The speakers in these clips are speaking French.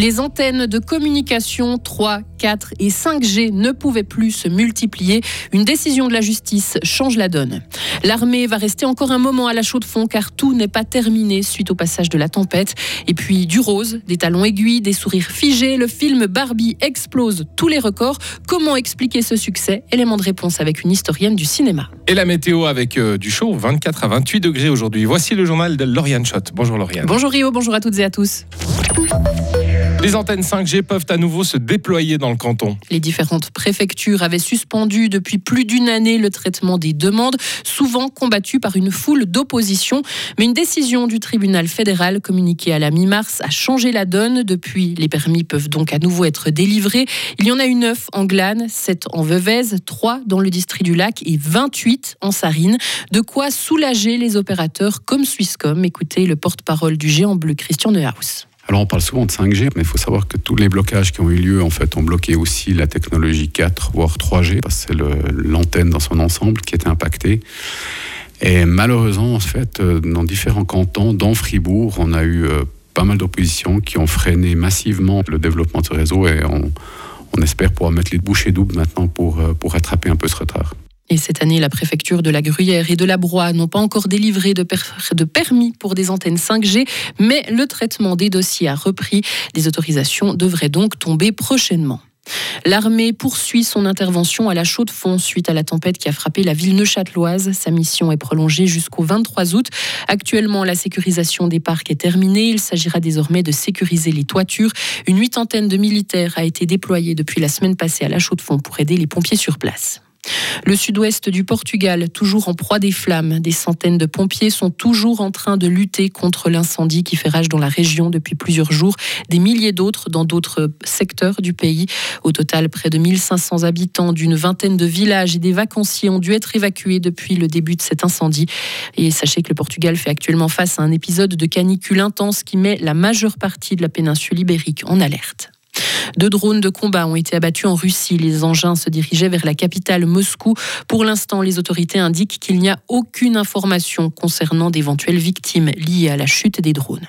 Les antennes de communication 3, 4 et 5G ne pouvaient plus se multiplier. Une décision de la justice change la donne. L'armée va rester encore un moment à la chaux de fond car tout n'est pas terminé suite au passage de la tempête. Et puis du rose, des talons aiguilles, des sourires figés, le film Barbie explose tous les records. Comment expliquer ce succès? Élément de réponse avec une historienne du cinéma. Et la météo avec euh, du chaud, 24 à 28 degrés aujourd'hui. Voici le journal de Lauriane Schott. Bonjour Lauriane. Bonjour Rio, bonjour à toutes et à tous. Les antennes 5G peuvent à nouveau se déployer dans le canton. Les différentes préfectures avaient suspendu depuis plus d'une année le traitement des demandes, souvent combattues par une foule d'opposition. Mais une décision du tribunal fédéral communiquée à la mi-mars a changé la donne. Depuis, les permis peuvent donc à nouveau être délivrés. Il y en a eu 9 en Glane, 7 en Veuvez, 3 dans le district du Lac et 28 en Sarine. De quoi soulager les opérateurs comme Swisscom. Écoutez le porte-parole du géant bleu Christian Neuhaus. Alors on parle souvent de 5G, mais il faut savoir que tous les blocages qui ont eu lieu en fait ont bloqué aussi la technologie 4 voire 3G. C'est l'antenne dans son ensemble qui était impactée. Et malheureusement, en fait, euh, dans différents cantons, dont Fribourg, on a eu euh, pas mal d'oppositions qui ont freiné massivement le développement de ce réseau et on, on espère pouvoir mettre les bouchées doubles maintenant pour, euh, pour rattraper un peu ce retard. Et cette année, la préfecture de la Gruyère et de la Broye n'ont pas encore délivré de, permis pour des antennes 5G, mais le traitement des dossiers a repris. Des autorisations devraient donc tomber prochainement. L'armée poursuit son intervention à la chaux de fond suite à la tempête qui a frappé la ville neuchâteloise. Sa mission est prolongée jusqu'au 23 août. Actuellement, la sécurisation des parcs est terminée. Il s'agira désormais de sécuriser les toitures. Une huitantaine de militaires a été déployée depuis la semaine passée à la chaux de fond pour aider les pompiers sur place. Le sud-ouest du Portugal, toujours en proie des flammes, des centaines de pompiers sont toujours en train de lutter contre l'incendie qui fait rage dans la région depuis plusieurs jours, des milliers d'autres dans d'autres secteurs du pays. Au total, près de 1500 habitants d'une vingtaine de villages et des vacanciers ont dû être évacués depuis le début de cet incendie. Et sachez que le Portugal fait actuellement face à un épisode de canicule intense qui met la majeure partie de la péninsule ibérique en alerte. Deux drones de combat ont été abattus en Russie. Les engins se dirigeaient vers la capitale Moscou. Pour l'instant, les autorités indiquent qu'il n'y a aucune information concernant d'éventuelles victimes liées à la chute des drones.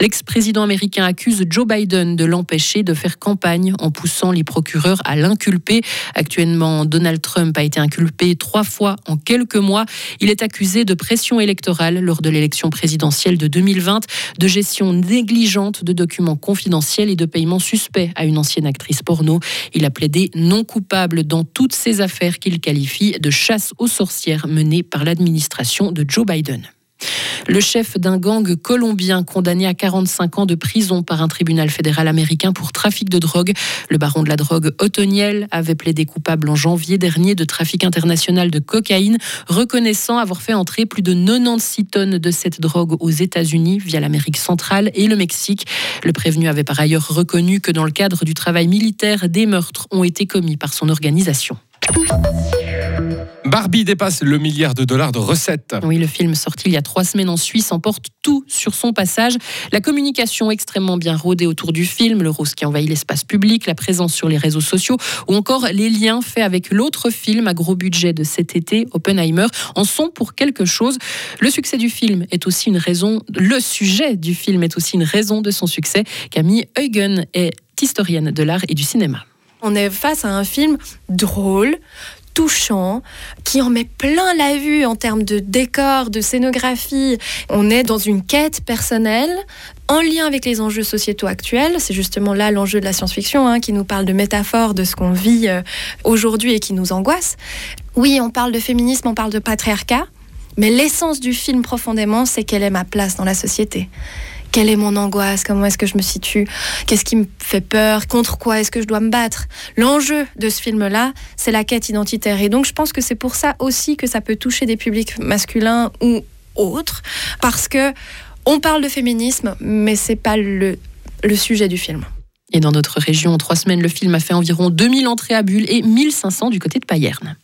L'ex-président américain accuse Joe Biden de l'empêcher de faire campagne en poussant les procureurs à l'inculper. Actuellement, Donald Trump a été inculpé trois fois en quelques mois. Il est accusé de pression électorale lors de l'élection présidentielle de 2020, de gestion négligente de documents confidentiels et de paiement suspect à une ancienne actrice porno. Il a plaidé non coupable dans toutes ces affaires qu'il qualifie de chasse aux sorcières menée par l'administration de Joe Biden. Le chef d'un gang colombien condamné à 45 ans de prison par un tribunal fédéral américain pour trafic de drogue. Le baron de la drogue Otoniel avait plaidé coupable en janvier dernier de trafic international de cocaïne, reconnaissant avoir fait entrer plus de 96 tonnes de cette drogue aux États-Unis via l'Amérique centrale et le Mexique. Le prévenu avait par ailleurs reconnu que dans le cadre du travail militaire, des meurtres ont été commis par son organisation. Barbie dépasse le milliard de dollars de recettes. Oui, le film sorti il y a trois semaines en Suisse emporte tout sur son passage. La communication extrêmement bien rodée autour du film, le rose qui envahit l'espace public, la présence sur les réseaux sociaux ou encore les liens faits avec l'autre film à gros budget de cet été, Oppenheimer, en sont pour quelque chose. Le succès du film est aussi une raison, le sujet du film est aussi une raison de son succès. Camille Huygen est historienne de l'art et du cinéma. On est face à un film drôle, touchant, qui en met plein la vue en termes de décor, de scénographie. On est dans une quête personnelle en lien avec les enjeux sociétaux actuels. C'est justement là l'enjeu de la science-fiction, hein, qui nous parle de métaphores de ce qu'on vit euh, aujourd'hui et qui nous angoisse. Oui, on parle de féminisme, on parle de patriarcat, mais l'essence du film profondément, c'est quelle est ma place dans la société quelle est mon angoisse, comment est-ce que je me situe, qu'est-ce qui me fait peur, contre quoi est-ce que je dois me battre? L'enjeu de ce film-là, c'est la quête identitaire. Et donc je pense que c'est pour ça aussi que ça peut toucher des publics masculins ou autres, parce que on parle de féminisme, mais c'est pas le, le sujet du film. Et dans notre région, en trois semaines, le film a fait environ 2000 entrées à Bulle et 1500 du côté de Payerne.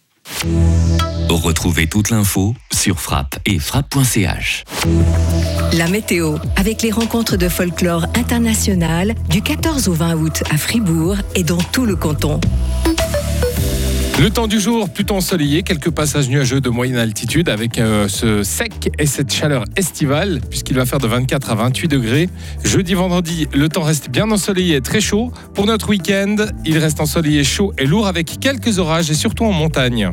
Retrouvez toute l'info sur frappe et frappe.ch. La météo, avec les rencontres de folklore international du 14 au 20 août à Fribourg et dans tout le canton. Le temps du jour plutôt ensoleillé, quelques passages nuageux de moyenne altitude avec euh, ce sec et cette chaleur estivale puisqu'il va faire de 24 à 28 degrés. Jeudi, vendredi, le temps reste bien ensoleillé et très chaud. Pour notre week-end, il reste ensoleillé chaud et lourd avec quelques orages et surtout en montagne.